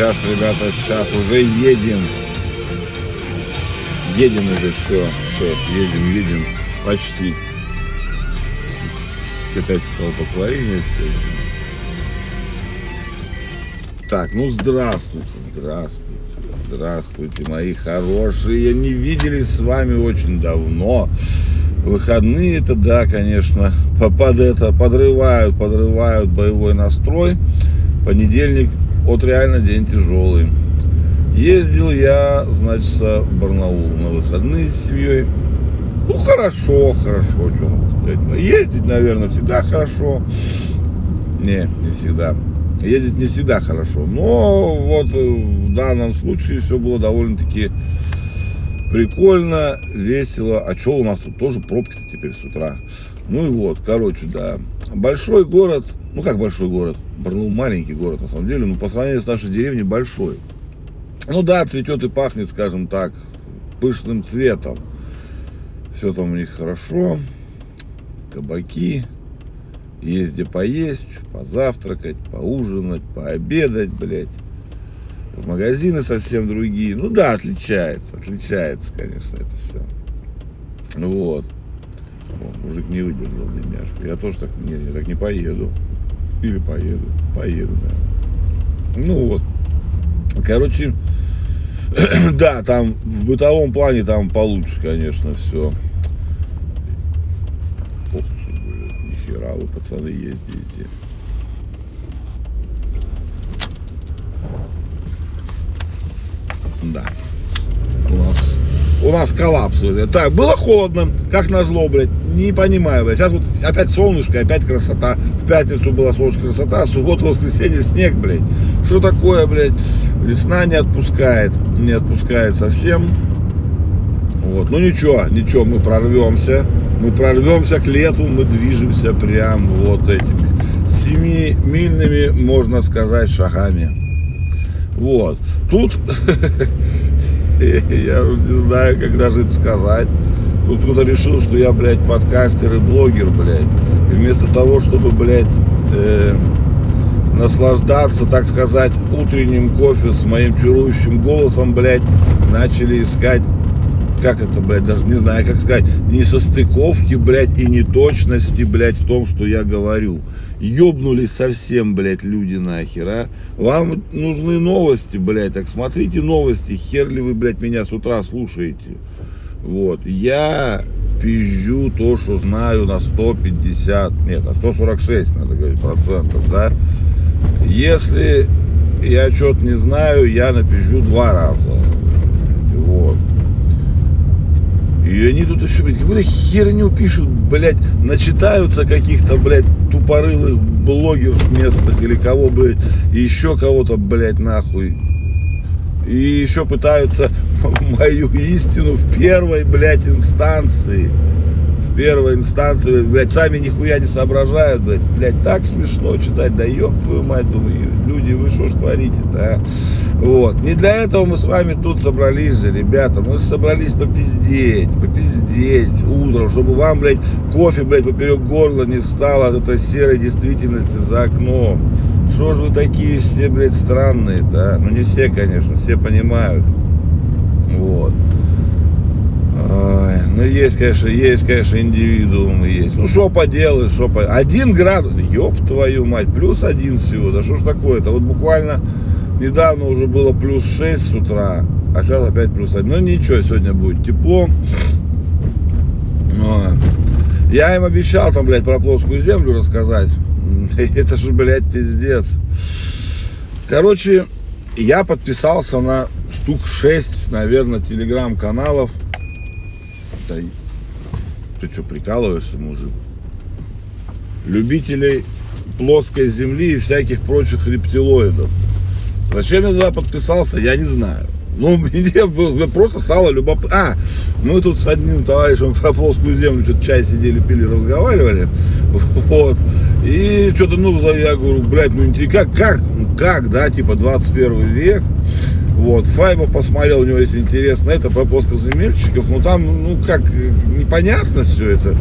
сейчас, ребята, сейчас уже едем. Едем уже, все, все, едем, едем, почти. Опять столпотворение все. Так, ну здравствуйте, здравствуйте, здравствуйте, мои хорошие. Не виделись с вами очень давно. Выходные это, да, конечно, под это подрывают, подрывают боевой настрой. Понедельник, вот реально день тяжелый. Ездил я, значит, в Барнаул на выходные с семьей. Ну, хорошо, хорошо, что сказать. Ездить, наверное, всегда хорошо. Не, не всегда. Ездить не всегда хорошо. Но вот в данном случае все было довольно-таки прикольно, весело. А что у нас тут тоже пробки-то теперь с утра? Ну и вот, короче, да. Большой город, ну как большой город? Барнаул маленький город на самом деле, но по сравнению с нашей деревней большой. Ну да, цветет и пахнет, скажем так, пышным цветом. Все там у них хорошо. Кабаки. Есть где поесть, позавтракать, поужинать, пообедать, блядь. Магазины совсем другие. Ну да, отличается, отличается, конечно, это все. Вот. Мужик не выдержал, бедняжка. Я тоже так не, я так не поеду. Или поеду. Поеду, да. Ну вот. Короче, да, там в бытовом плане там получше, конечно, все. Ох блядь, нихера вы, пацаны, ездите. Да. У нас, коллапс. Так, было холодно, как назло, блядь. Не понимаю, блядь. Сейчас вот опять солнышко, опять красота. В пятницу была солнышко красота, а суббота, воскресенье снег, блядь. Что такое, блядь? Весна не отпускает. Не отпускает совсем. Вот. Ну ничего, ничего, мы прорвемся. Мы прорвемся к лету, мы движемся прям вот этими семимильными, можно сказать, шагами. Вот. Тут, я уже не знаю, как даже это сказать. Тут кто-то решил, что я, блядь, подкастер и блогер, блядь. И вместо того, чтобы, блядь, э, наслаждаться, так сказать, утренним кофе с моим чарующим голосом, блядь, начали искать как это, блядь, даже не знаю, как сказать, несостыковки, блядь, и неточности, блядь, в том, что я говорю. Ёбнулись совсем, блядь, люди нахер, а? Вам нужны новости, блядь, так смотрите новости, хер ли вы, блядь, меня с утра слушаете. Вот, я пизжу то, что знаю на 150, нет, на 146, надо говорить, процентов, да. Если я что-то не знаю, я напишу два раза. Вот. И они тут еще, блядь, какую-то херню пишут, блядь, начитаются каких-то, блядь, тупорылых блогеров местных или кого, блядь, еще кого-то, блядь, нахуй. И еще пытаются мою истину в первой, блядь, инстанции. Первой инстанции, блядь, сами нихуя не соображают, блядь. Блядь, так смешно читать, да ёб твою мать, думаю, люди, вы что ж творите-то, а? Вот. Не для этого мы с вами тут собрались же, ребята. Мы собрались попиздеть, попиздеть утром, чтобы вам, блядь, кофе, блядь, поперек горла не встало от этой серой действительности за окном. Что ж вы такие все, блядь, странные-то, а? Ну, не все, конечно, все понимают. Вот. Ну, есть, конечно, есть, конечно, индивидуумы есть. Ну, что поделаешь, что по... Один градус, ёб твою мать, плюс один всего, да что ж такое-то? Вот буквально недавно уже было плюс 6 с утра, а сейчас опять плюс 1. Ну, ничего, сегодня будет тепло. Но... Я им обещал там, блядь, про плоскую землю рассказать. Это же, блядь, пиздец. Короче, я подписался на штук 6, наверное, телеграм-каналов. Да, ты что, прикалываешься, мужик? Любителей плоской земли и всяких прочих рептилоидов. Зачем я туда подписался, я не знаю. Ну, мне просто стало любопытно. А, мы тут с одним товарищем про плоскую землю что-то чай сидели, пили, разговаривали. Вот. И что-то, ну, я говорю, блядь, ну, как, как, как, да, типа 21 век. Вот, Файба посмотрел, у него есть интересно это про плоскоземельщиков, но там, ну, как, непонятно все это.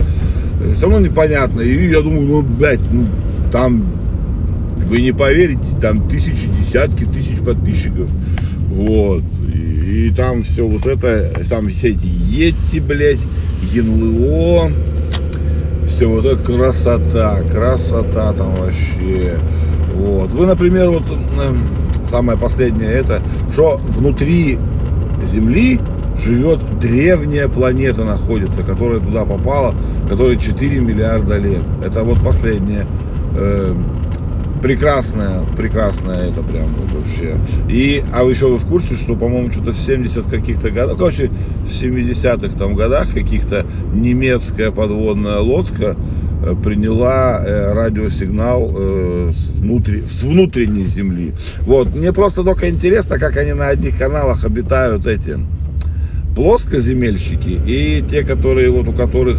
Все равно непонятно. И я думаю, ну, блядь, ну, там вы не поверите, там тысячи, десятки тысяч подписчиков. Вот. И, и там все вот это, там все эти Ети, блядь, ЕНЛО, все вот это красота, красота там вообще. Вот. Вы, например, вот эм, самое последнее это, что внутри Земли живет древняя планета находится, которая туда попала, которая 4 миллиарда лет. Это вот последнее. Э, прекрасная, прекрасная это прям вот вообще. И, а вы еще вы в курсе, что, по-моему, что-то в 70 каких-то годах, короче, в 70-х там годах каких-то немецкая подводная лодка приняла э, радиосигнал э, с, внутри, с внутренней земли. Вот, мне просто только интересно, как они на одних каналах обитают эти плоскоземельщики и те, которые вот у которых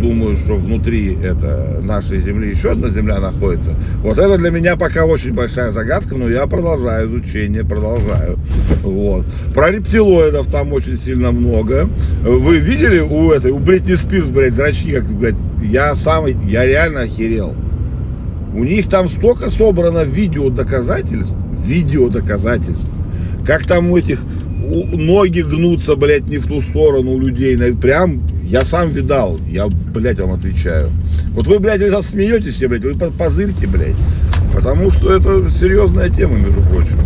думаю, что внутри это нашей земли еще одна земля находится. Вот это для меня пока очень большая загадка, но я продолжаю изучение, продолжаю. Вот. Про рептилоидов там очень сильно много. Вы видели у этой, у Бритни Спирс, блядь, зрачки, как, блядь, я самый, я реально охерел. У них там столько собрано видео доказательств, видео доказательств, как там у этих ноги гнутся, блядь, не в ту сторону у людей. Прям я сам видал. Я, блядь, вам отвечаю. Вот вы, блядь, вы смеетесь все, блядь, вы позырьте, блядь. Потому что это серьезная тема, между прочим.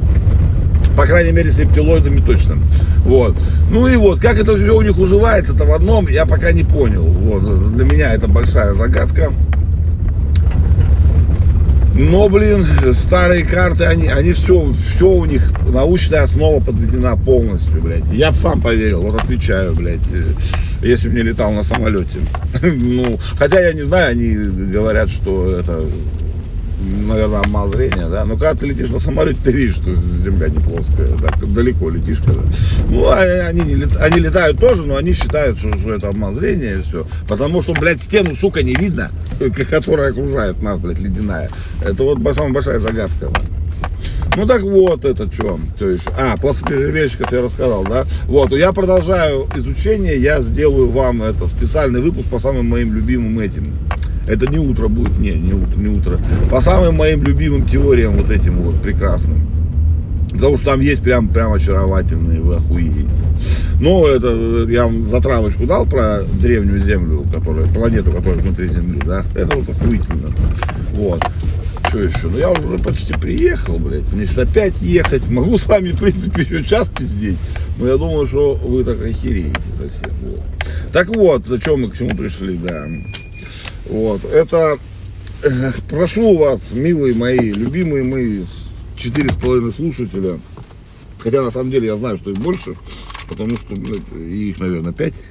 По крайней мере, с рептилоидами точно. Вот. Ну и вот, как это все у них уживается-то в одном, я пока не понял. Вот. Для меня это большая загадка. Но, блин, старые карты, они, они все, все у них, научная основа подведена полностью, блядь. Я бы сам поверил, вот отвечаю, блядь, э, если бы не летал на самолете. Ну, хотя я не знаю, они говорят, что это наверное, обман зрения, да. Но когда ты летишь на самолете, ты видишь, что земля не плоская, так далеко летишь, когда. Ну, а они, не лет... они летают тоже, но они считают, что, что это обман зрения и все. Потому что, блядь, стену, сука, не видно, которая окружает нас, блядь, ледяная. Это вот самая большая загадка. Ну так вот, это что, что еще? А, плоскоземельщиков я рассказал, да? Вот, я продолжаю изучение, я сделаю вам это специальный выпуск по самым моим любимым этим это не утро будет, не, не утро, не утро. По самым моим любимым теориям вот этим вот прекрасным. Потому что там есть прям, прям очаровательные, вы охуеете. Ну, это я вам затравочку дал про древнюю Землю, которая, планету, которая внутри Земли, да. Это вот охуительно. Вот. Что еще? Ну, я уже почти приехал, блядь. Мне сейчас опять ехать. Могу с вами, в принципе, еще час пиздеть. Но я думаю, что вы так охереете совсем. Вот. Так вот, зачем мы к чему пришли, да. Вот, это, прошу вас, милые мои, любимые мои четыре с половиной слушателя, хотя на самом деле я знаю, что их больше, потому что ну, их, наверное, пять,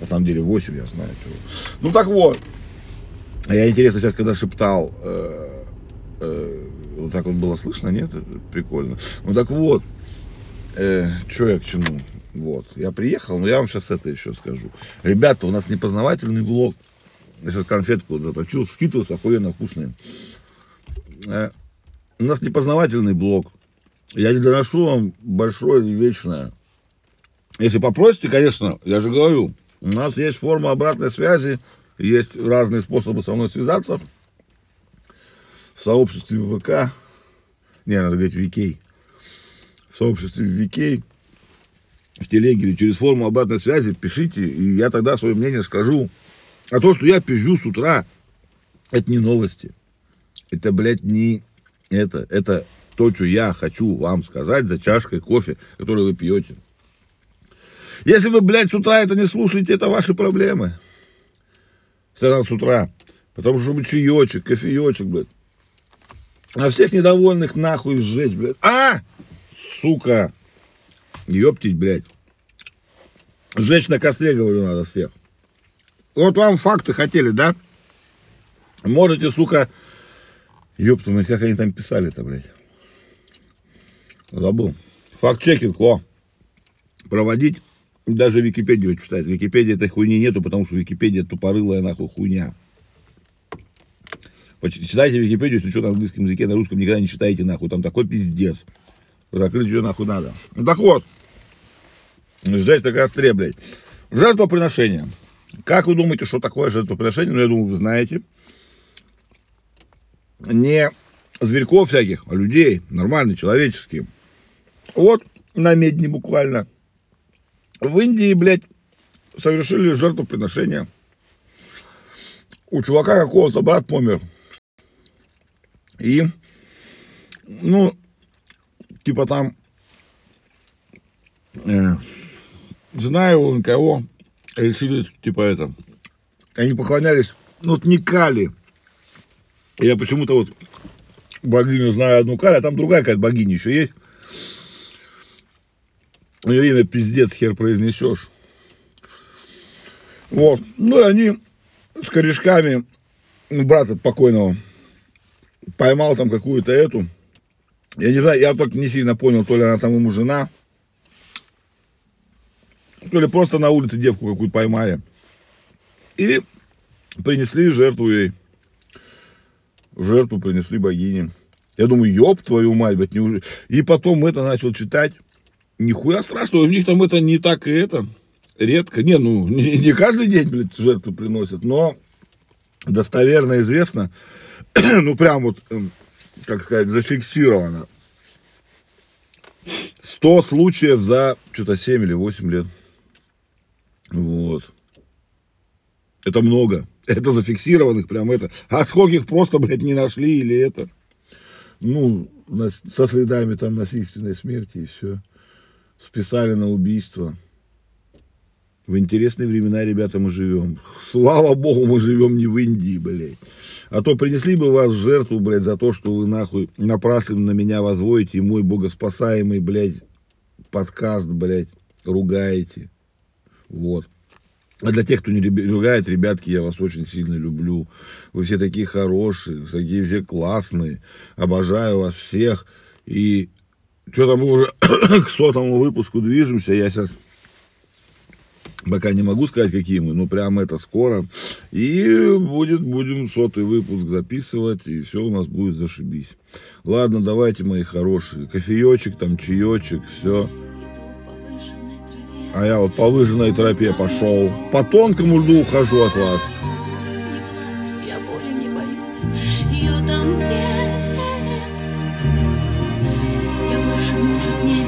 на самом деле восемь, я знаю. Чего. Ну так вот, я интересно сейчас, когда шептал, э, э, вот так вот было слышно, нет? Прикольно. Ну так вот, э, что я к чему? Вот, я приехал, но я вам сейчас это еще скажу. Ребята, у нас непознавательный влог. Я сейчас конфетку заточил, скидывался, охуенно вкусные. Э, у нас непознавательный блог. Я не доношу вам большое и вечное. Если попросите, конечно, я же говорю, у нас есть форма обратной связи, есть разные способы со мной связаться. В сообществе ВК, не, надо говорить Викей, в сообществе Викей в телеге или через форму обратной связи, пишите, и я тогда свое мнение скажу. А то, что я пизжу с утра, это не новости. Это, блядь, не это. Это то, что я хочу вам сказать за чашкой кофе, который вы пьете. Если вы, блядь, с утра это не слушаете, это ваши проблемы. Это надо с утра. Потому что чтобы чаечек, кофеечек, блядь. А всех недовольных нахуй сжечь, блядь. А! Сука! Ёптить, блядь. Сжечь на костре, говорю, надо всех. Вот вам факты хотели, да? Можете, сука... Ёпту, как они там писали-то, блядь. Забыл. Факт-чекинг, о. Проводить. Даже Википедию читать. Википедии этой хуйни нету, потому что Википедия тупорылая нахуй хуйня. Читайте Википедию, если что на английском языке, на русском никогда не читаете нахуй. Там такой пиздец. Закрыть ее нахуй надо. Ну так вот. Сжечь на костре, блядь. Жертвоприношение. Как вы думаете, что такое жертвоприношение? Ну, я думаю, вы знаете. не зверьков всяких, а людей, нормальные, человеческие. Вот на медне буквально. В Индии, блядь, совершили жертвоприношение. У чувака какого-то брат помер. И, ну, типа там, э, жена его, кого, решили, типа это, они поклонялись, ну, вот не Кали. Я почему-то вот богиню знаю одну Кали, а там другая какая-то богиня еще есть. Ее имя пиздец хер произнесешь. Вот. Ну, и они с корешками, ну, брат от покойного, поймал там какую-то эту. Я не знаю, я только не сильно понял, то ли она там ему жена, то ли просто на улице девку какую-то поймали. И принесли жертву ей. Жертву принесли богине. Я думаю, ёб твою мать, блядь, неужели... И потом это начал читать. Нихуя страшного, у них там это не так и это. Редко. Не, ну, не, не каждый день, блядь, жертву приносят, но достоверно известно, ну, прям вот, эм, как сказать, зафиксировано. 100 случаев за что-то 7 или 8 лет. Вот. Это много. Это зафиксированных прям это. А сколько их просто, блядь, не нашли или это? Ну, со следами там насильственной смерти и все. Списали на убийство. В интересные времена, ребята, мы живем. Слава богу, мы живем не в Индии, блядь. А то принесли бы вас в жертву, блядь, за то, что вы нахуй напрасно на меня возводите и мой богоспасаемый, блядь, подкаст, блядь, ругаете. Вот. А для тех, кто не ругает, ребятки, я вас очень сильно люблю. Вы все такие хорошие, такие все классные. Обожаю вас всех. И что там мы уже к сотому выпуску движемся. Я сейчас пока не могу сказать, какие мы, но прямо это скоро. И будет, будем сотый выпуск записывать, и все у нас будет зашибись. Ладно, давайте, мои хорошие, кофеечек, там, чаечек, все. А я вот по выжженной тропе пошел. По тонкому льду ухожу от вас. Не плачь, я боли не боюсь. Ее там нет. может не